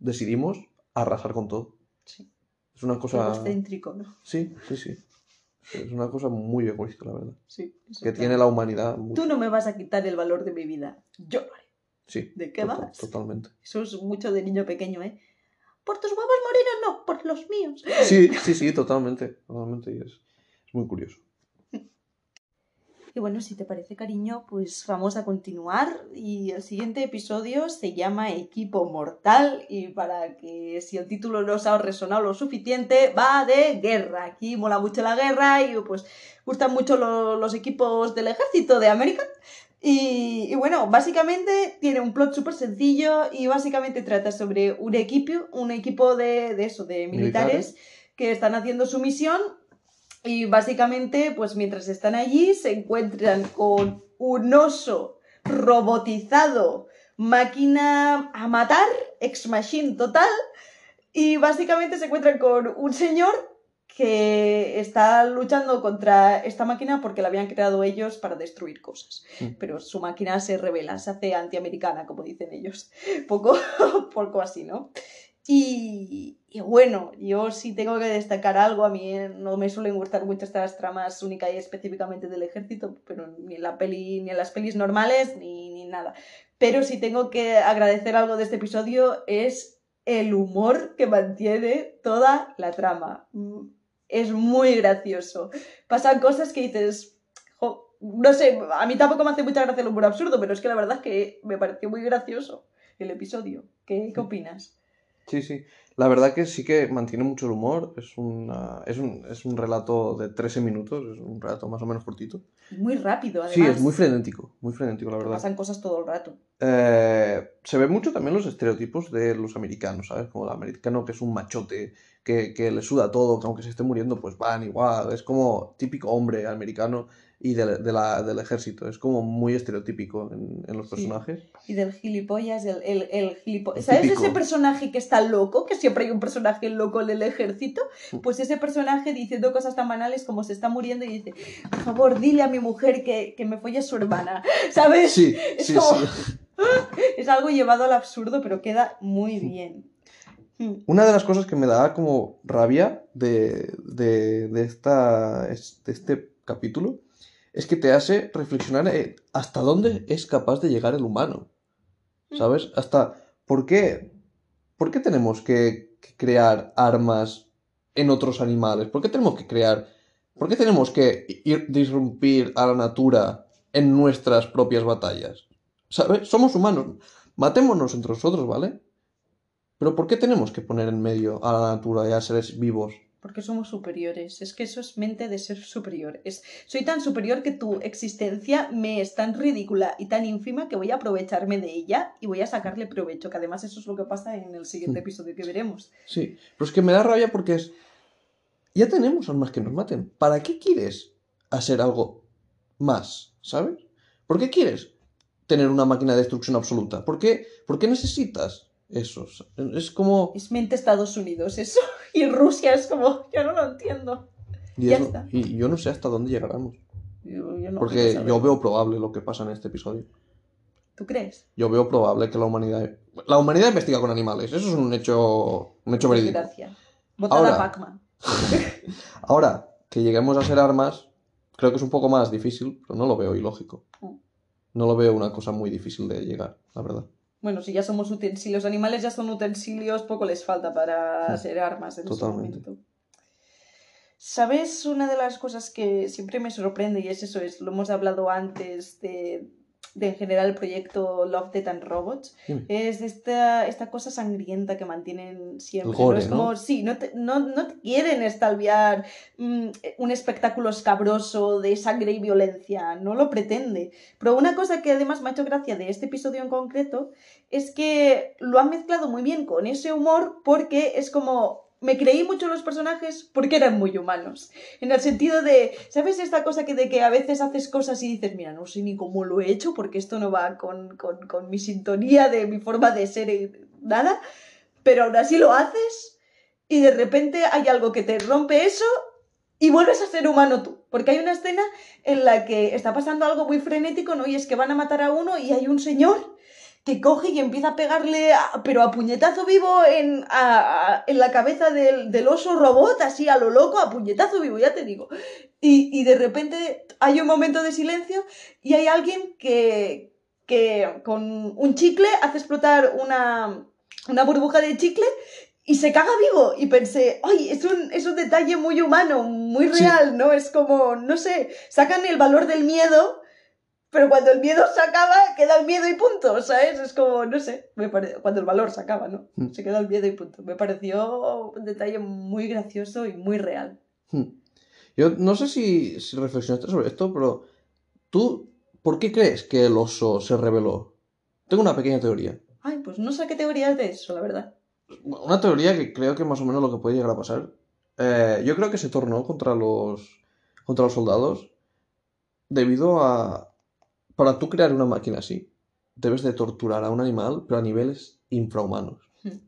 decidimos arrasar con todo. Sí. Es una cosa... Egocéntrico, ¿no? Sí, sí, sí. Es una cosa muy egoísta, la verdad. Sí. Que tiene la humanidad. muy- Tú no me vas a quitar el valor de mi vida. Yo lo haré. Sí. ¿De qué total- vas? Totalmente. Eso es mucho de niño pequeño, ¿eh? Por tus huevos moriros no, por los míos. Sí, sí, sí, totalmente. Totalmente. Y es, es muy curioso. Y bueno, si te parece, cariño, pues vamos a continuar. Y el siguiente episodio se llama Equipo Mortal. Y para que si el título no os ha resonado lo suficiente, va de guerra. Aquí mola mucho la guerra y pues gustan mucho lo- los equipos del ejército de América. Y, y bueno, básicamente tiene un plot súper sencillo y básicamente trata sobre un equipo, un equipo de, de eso, de militares, Militares. que están haciendo su misión y básicamente, pues mientras están allí, se encuentran con un oso robotizado, máquina a matar, ex machine total, y básicamente se encuentran con un señor que está luchando contra esta máquina porque la habían creado ellos para destruir cosas. Mm. Pero su máquina se revela, se hace antiamericana, como dicen ellos. Poco, poco así, ¿no? Y, y bueno, yo sí tengo que destacar algo. A mí eh, no me suelen gustar mucho estas tramas únicas y específicamente del ejército, pero ni en la peli, ni en las pelis normales, ni, ni nada. Pero sí tengo que agradecer algo de este episodio es el humor que mantiene toda la trama. Es muy gracioso. Pasan cosas que dices, no sé, a mí tampoco me hace mucha gracia el humor absurdo, pero es que la verdad es que me pareció muy gracioso el episodio. ¿Qué, qué opinas? Sí, sí. La verdad que sí que mantiene mucho el humor. Es, una, es, un, es un relato de 13 minutos. Es un relato más o menos cortito. Muy rápido, además. Sí, es muy frenético. Muy frenético, la verdad. Pasan cosas todo el rato. Eh, se ve mucho también los estereotipos de los americanos, ¿sabes? Como el americano que es un machote, que, que le suda todo, que aunque se esté muriendo, pues van igual. Es como típico hombre americano y de, de la, del ejército. Es como muy estereotípico en, en los Sí. personajes. Y del gilipollas, el, el, el gilipollas. ¿Sabes típico. ese personaje que está loco? Que siempre hay un personaje loco en el ejército. Pues ese personaje diciendo cosas tan banales como se está muriendo y dice, por favor, dile a mi mujer que, que me folle a su hermana. ¿Sabes? Sí, Es sí, como- sí. Es algo llevado al absurdo, pero queda muy bien. Mm, Una de las cosas que me da como rabia de, de, de esta, es- de este capítulo es que te hace reflexionar eh, hasta dónde es capaz de llegar el humano. ¿Sabes? Hasta por qué, por qué tenemos que, que crear armas en otros animales. ¿Por qué tenemos que crear, por qué tenemos que ir, disrumpir a la natura en nuestras propias batallas? ¿Sabes? Somos humanos. Matémonos entre nosotros, ¿vale? Pero ¿por qué tenemos que poner en medio a la natura y a seres vivos? Porque somos superiores. Es que eso es mente de ser superior. Es, soy tan superior que tu existencia me es tan ridícula y tan ínfima que voy a aprovecharme de ella y voy a sacarle provecho. Que además eso es lo que pasa en el siguiente episodio que veremos. Sí, pero es que me da rabia porque es. Ya tenemos armas que nos maten. ¿Para qué quieres hacer algo más? ¿Sabes? ¿Por qué quieres tener una máquina de destrucción absoluta? ¿Por qué, ¿Por qué necesitas eso? Es como... Es mente Estados Unidos eso. Y Rusia es como... Yo no lo entiendo. Y, Ya eso- está. y yo no sé hasta dónde llegaremos. Yo- yo no Porque yo veo probable lo que pasa en este episodio. ¿Tú crees? Yo veo probable que la humanidad... La humanidad investiga con animales. Eso es un hecho, un hecho verídico. Votada Ahora. Pac-Man. Ahora, que lleguemos a ser armas, creo que es un poco más difícil, pero no lo veo ilógico. Mm. No lo veo una cosa muy difícil de llegar, la verdad. Bueno, si ya somos utensilios, si los animales ya son utensilios, poco les falta para Mm. ser armas en Totalmente. ese momento. ¿Sabes? Una de las cosas que siempre me sorprende, y es eso, es, lo hemos hablado antes de, de en general el proyecto Love, Death and Robots, es esta, esta cosa sangrienta que mantienen siempre. Gore, ¿no? Es como, ¿no? sí, no te, no, no te quieren estalviar mm, un espectáculo escabroso de sangre y violencia, no lo pretende. Pero una cosa que además me ha hecho gracia de este episodio en concreto es que lo han mezclado muy bien con ese humor porque es como me creí mucho los personajes porque eran muy humanos. En el sentido de, ¿sabes esta cosa que de que a veces haces cosas y dices, mira, no sé ni cómo lo he hecho porque esto no va con, con, con mi sintonía de mi forma de ser y nada, pero aún así lo haces y de repente hay algo que te rompe eso y vuelves a ser humano tú. Porque hay una escena en la que está pasando algo muy frenético, ¿no? Y es que van a matar a uno y hay un señor que coge y empieza a pegarle, a- pero a puñetazo vivo en, a- a- en la cabeza del, del oso robot, así a lo loco, a puñetazo vivo, ya te digo. Y, y de repente hay un momento de silencio y hay alguien que, que con un chicle hace explotar una, una burbuja de chicle y se caga vivo. Y pensé, ay, es un, es un detalle muy humano, muy Sí. real, ¿no? Es como, no sé, sacan el valor del miedo, pero cuando el miedo se acaba, queda el miedo y punto, ¿sabes? Es como, no sé, me pare- cuando el valor se acaba, ¿no? Mm. Se queda el miedo y punto. Me pareció un detalle muy gracioso y muy real. Hmm. Yo no sé si, si reflexionaste sobre esto, pero tú, ¿por qué crees que el oso se rebeló? Tengo una pequeña teoría. Ay, pues no sé qué teoría es de eso, la verdad. Una teoría que creo que más o menos lo que puede llegar a pasar. Eh, yo creo que se tornó contra los, contra los soldados debido a... Para tú crear una máquina así, debes de torturar a un animal, pero a niveles infrahumanos. Hmm.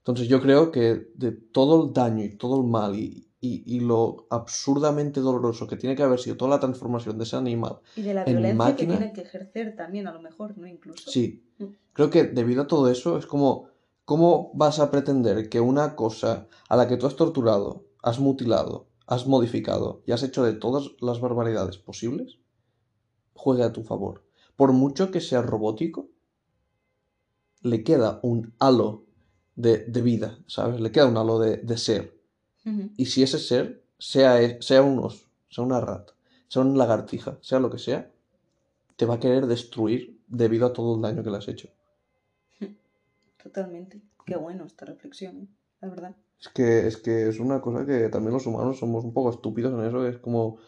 Entonces yo creo que de todo el daño y todo el mal y, y- y lo absurdamente doloroso que tiene que haber sido toda la transformación de ese animal, Y de la En violencia máquina- que tienen que ejercer también, a lo mejor, ¿no? Incluso. sí, Mm. creo que debido a todo eso es como, ¿cómo vas a pretender que una cosa a la que tú has torturado, has mutilado, has modificado y has hecho de todas las barbaridades posibles, juegue a tu favor? Por mucho que sea robótico, le queda un halo de, de vida, ¿sabes? Le queda un halo de, de ser. Y si ese ser, sea, e- sea un oso, sea una rata, sea una lagartija, sea lo que sea, te va a querer destruir debido a todo el daño que le has hecho. Totalmente. Qué bueno esta reflexión, ¿eh? la verdad. Es que, es que es una cosa que también los humanos somos un poco estúpidos en eso. Es como,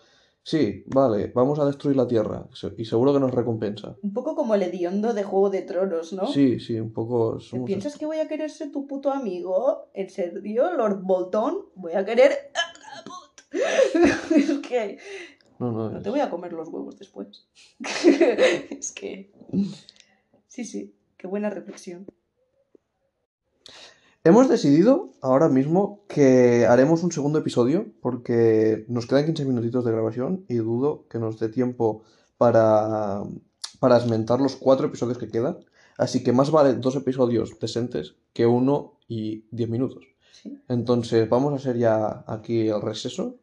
sí, vale, vamos a destruir la Tierra y seguro que nos recompensa. Un poco como el hediondo de Juego de Tronos, ¿no? Sí, sí, un poco ¿Te somos ¿Piensas que voy a querer ser tu puto amigo? ¿En serio, Lord Bolton? Voy a querer... es que... No, no, No es- te voy a comer los huevos después. es que... Sí, sí, qué buena reflexión. Hemos decidido ahora mismo que haremos un segundo episodio porque nos quedan 15 minutitos de grabación y dudo que nos dé tiempo para, para esmentar los cuatro episodios que quedan. Así que más vale dos episodios decentes que uno y 10 minutos. Sí. Entonces vamos a hacer ya aquí el receso.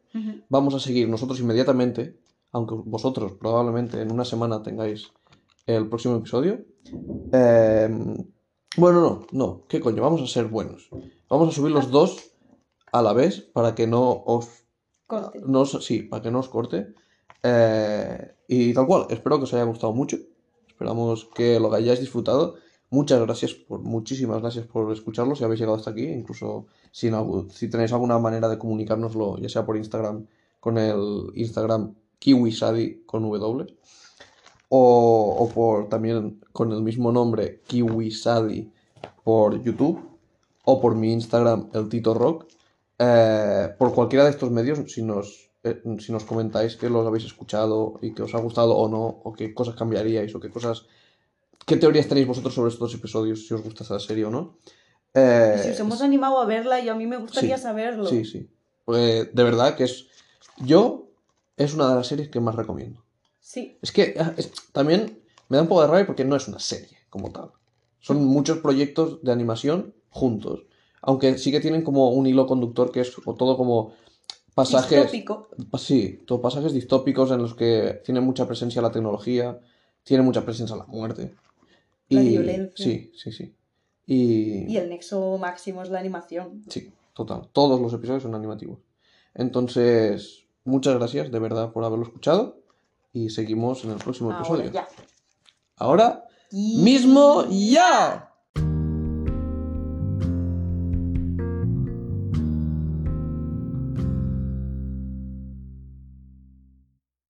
Vamos a seguir nosotros inmediatamente, aunque vosotros probablemente en una semana tengáis el próximo episodio. Eh, bueno, no, no, ¿qué coño? Vamos a ser buenos. Vamos a subir los dos a la vez para que no os, Corte. no os- sí, para que no os corte. Eh, y tal cual, espero que os haya gustado mucho. Esperamos que lo hayáis disfrutado. Muchas gracias por, muchísimas gracias por escucharlo si habéis llegado hasta aquí. Incluso si tenéis alguna manera de comunicárnoslo, ya sea por Instagram, con el Instagram KiwiSadi con W, o, o por también con el mismo nombre KiwiSadi por YouTube, o por mi Instagram, el Tito Rock. eh, por cualquiera de estos medios, si nos, eh, si nos comentáis que los habéis escuchado y que os ha gustado o no, o qué cosas cambiaríais, o qué cosas... ¿Qué teorías tenéis vosotros sobre estos episodios, si os gusta esta serie o no? Eh, si os hemos animado a verla, y a mí me gustaría sí, saberlo. Sí, sí. Porque de verdad que es. Yo es una de las series que más recomiendo. Sí. Es que ah, es- también me da un poco de rabia porque no es una serie como tal. Son muchos proyectos de animación juntos. Aunque sí que tienen como un hilo conductor que es todo como pasajes. Distópico. Sí, todo pasajes distópicos en los que tiene mucha presencia la tecnología, tiene mucha presencia la muerte. La violencia. Sí, sí, sí. Y, Y el nexo máximo es la animación. Sí, total. Todos los episodios son animativos. Entonces, muchas gracias de verdad por haberlo escuchado y seguimos en el próximo Ahora episodio. ya. Ahora Y- mismo ya.